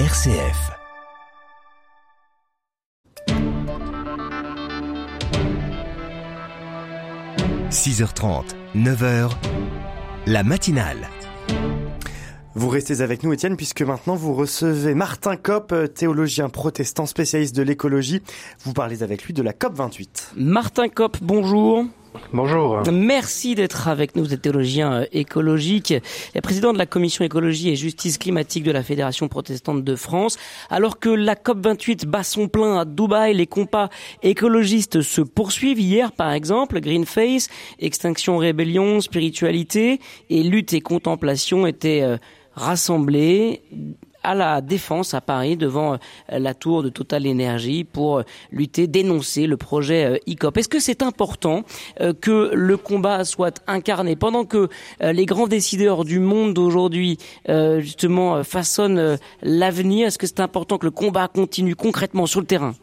RCF. « 6h30, 9h, la matinale. Vous restez avec nous, Étienne, puisque maintenant vous recevez Martin Kopp, théologien protestant spécialiste de l'écologie. Vous parlez avec lui de la COP 28. Martin Kopp, bonjour. Bonjour. Merci d'être avec nous. Vous êtes théologien euh, écologique et président de la commission écologie et justice climatique de la Fédération protestante de France. Alors que la COP28 bat son plein à Dubaï, les combats écologistes se poursuivent. Hier, par exemple, Greenface, Extinction Rébellion, Spiritualité et Lutte et Contemplation étaient euh, rassemblés à la défense à Paris devant euh, la tour de Total Énergie pour euh, lutter, dénoncer le projet ICOP. Euh, Est-ce que c'est important que le combat soit incarné pendant que les grands décideurs du monde d'aujourd'hui justement façonnent l'avenir Est-ce que c'est important que le combat continue concrètement sur le terrain?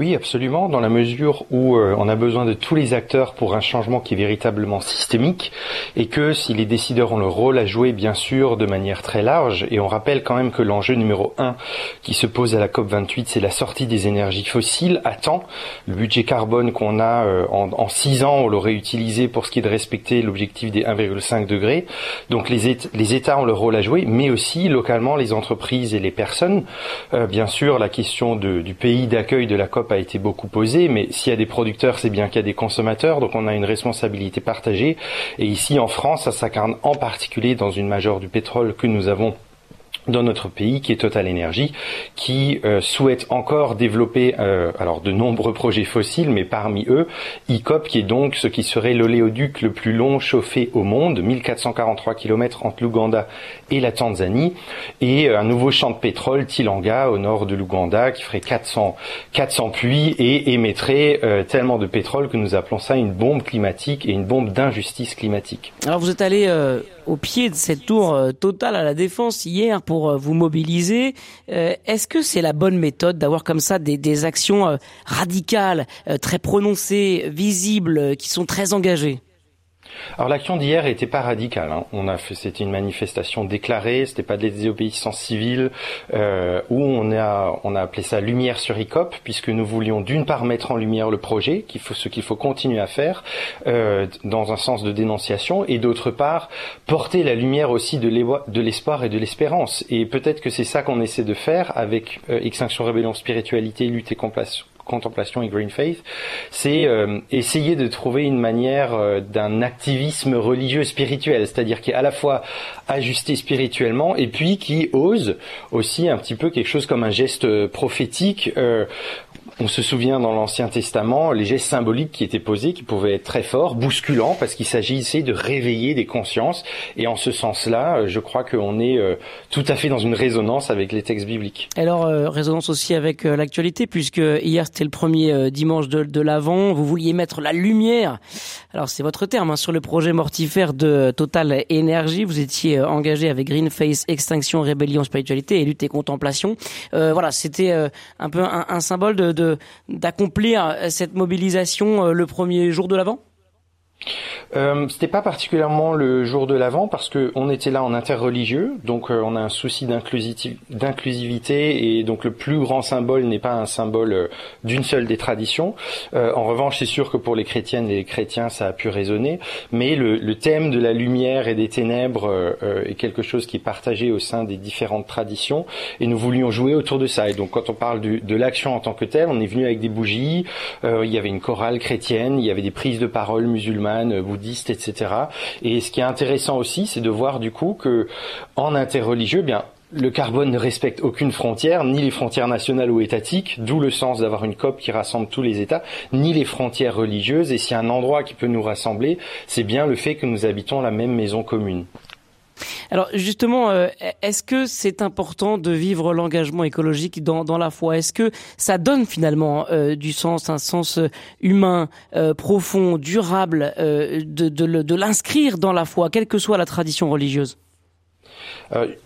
Oui, absolument, dans la mesure où euh, on a besoin de tous les acteurs pour un changement qui est véritablement systémique, et que si les décideurs ont le rôle à jouer, bien sûr, de manière très large, et on rappelle quand même que l'enjeu numéro un qui se pose à la COP 28, c'est la sortie des énergies fossiles à temps. Le budget carbone qu'on a euh, en, six ans, on l'aurait utilisé pour ce qui est de respecter l'objectif des 1,5 degrés. Donc les, les, États ont le rôle à jouer, mais aussi localement les entreprises et les personnes. Euh, bien sûr, la question de, du pays d'accueil de la la COP a été beaucoup posée, mais s'il y a des producteurs, c'est bien qu'il y a des consommateurs, donc on a une responsabilité partagée. Et ici, en France, ça s'incarne en particulier dans une majeure du pétrole que nous avons dans notre pays, qui est Total Energy, qui euh, souhaite encore développer euh, alors de nombreux projets fossiles, mais parmi eux, ICOP, qui est donc ce qui serait l'oléoduc le plus long chauffé au monde, 1443 km entre l'Ouganda et la Tanzanie, et euh, un nouveau champ de pétrole, Tilanga, au nord de l'Ouganda, qui ferait 400, 400 puits et émettrait tellement de pétrole que nous appelons ça une bombe climatique et une bombe d'injustice climatique. Alors vous êtes allé au pied de cette tour totale à la défense hier pour euh, vous mobiliser. Euh, est-ce que c'est la bonne méthode d'avoir comme ça des, des actions euh, radicales, très prononcées, visibles, qui sont très engagées? Alors l'action d'hier était pas radicale. Hein. On a fait, c'était une manifestation déclarée, c'était pas de la désobéissance civile, euh, où on a, on a appelé ça lumière sur ICOP, puisque nous voulions d'une part mettre en lumière le projet, qu'il faut, ce qu'il faut continuer à faire, euh, dans un sens de dénonciation, et d'autre part porter la lumière aussi de l'espoir et de l'espérance. Et peut-être que c'est ça qu'on essaie de faire avec euh, Extinction Rébellion Spiritualité, lutte et compassion contemplation et green faith, c'est euh, essayer de trouver une manière euh, d'un activisme religieux spirituel, c'est-à-dire qui est à la fois ajusté spirituellement et puis qui ose aussi un petit peu quelque chose comme un geste prophétique. Euh, on se souvient dans l'Ancien Testament les gestes symboliques qui étaient posés, qui pouvaient être très forts, bousculants, parce qu'il s'agissait de réveiller des consciences. Et en ce sens-là, je crois qu'on est tout à fait dans une résonance avec les textes bibliques. Alors, résonance aussi avec l'actualité, puisque hier c'était le premier euh, dimanche de, de l'Avent. Vous vouliez mettre la lumière. Alors c'est votre terme hein, sur le projet mortifère de Total Énergie. Vous étiez euh, engagé avec Greenface, Extinction, Rébellion, Spiritualité et Lutte et Contemplation. Euh, voilà, c'était un peu un, symbole de d'accomplir cette mobilisation le premier jour de l'Avent. Euh, C'était pas particulièrement le jour de l'Avent parce que on était là en interreligieux, donc euh, on a un souci d'inclusivité et donc le plus grand symbole n'est pas un symbole euh, d'une seule des traditions. Euh, en revanche, c'est sûr que pour les chrétiennes et les chrétiens, ça a pu résonner, mais le, le thème de la lumière et des ténèbres est quelque chose qui est partagé au sein des différentes traditions et nous voulions jouer autour de ça. Et donc quand on parle du, de l'action en tant que telle, on est venu avec des bougies, il y avait une chorale chrétienne, il y avait des prises de parole musulmanes bouddhistes, etc. Et ce qui est intéressant aussi, c'est de voir du coup que en interreligieux, bien le carbone ne respecte aucune frontière, ni les frontières nationales ou étatiques, d'où le sens d'avoir une COP qui rassemble tous les États, ni les frontières religieuses. Et s'il y a un endroit qui peut nous rassembler, c'est bien le fait que nous habitons la même maison commune. Alors justement, euh, est-ce que c'est important de vivre l'engagement écologique dans, la foi? Est-ce que ça donne finalement euh, du sens, un sens euh, humain, profond, durable, de l'inscrire dans la foi, quelle que soit la tradition religieuse?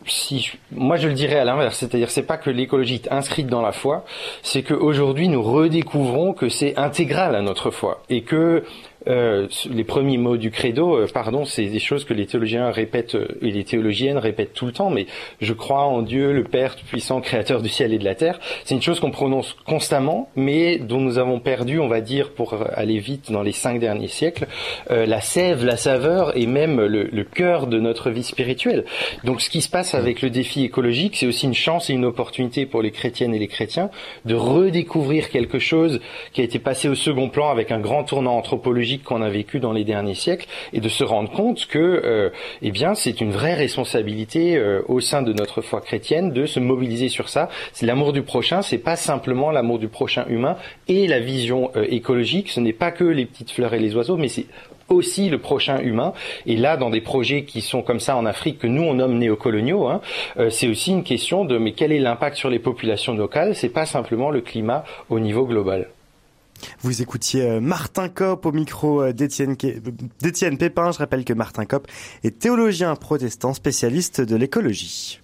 Si moi je le dirais à l'inverse, c'est-à-dire c'est pas que l'écologie est inscrite dans la foi, c'est qu'aujourd'hui nous redécouvrons que c'est intégral à notre foi et que les premiers mots du credo, pardon, c'est des choses que les théologiens répètent et les théologiennes répètent tout le temps, mais je crois en Dieu, le Père puissant, créateur du ciel et de la terre. C'est une chose qu'on prononce constamment, mais dont nous avons perdu, on va dire, pour aller vite dans les cinq derniers siècles, la sève, la saveur et même le, le cœur de notre vie spirituelle. Donc ce qui se passe avec le défi écologique, c'est aussi une chance et une opportunité pour les chrétiennes et les chrétiens de redécouvrir quelque chose qui a été passé au second plan avec un grand tournant anthropologique qu'on a vécu dans les derniers siècles et de se rendre compte que euh, eh bien c'est une vraie responsabilité euh, au sein de notre foi chrétienne de se mobiliser sur ça. C'est l'amour du prochain, c'est pas simplement l'amour du prochain humain et la vision euh, écologique, ce n'est pas que les petites fleurs et les oiseaux, mais c'est aussi le prochain humain. Et là, dans des projets qui sont comme ça en Afrique, que nous on nomme néocoloniaux, hein, c'est aussi une question de mais quel est l'impact sur les populations locales? C'est pas simplement le climat au niveau global. Vous écoutiez euh, Martin Kopp au micro euh, d'Étienne Pépin. Je rappelle que Martin Kopp est théologien protestant spécialiste de l'écologie.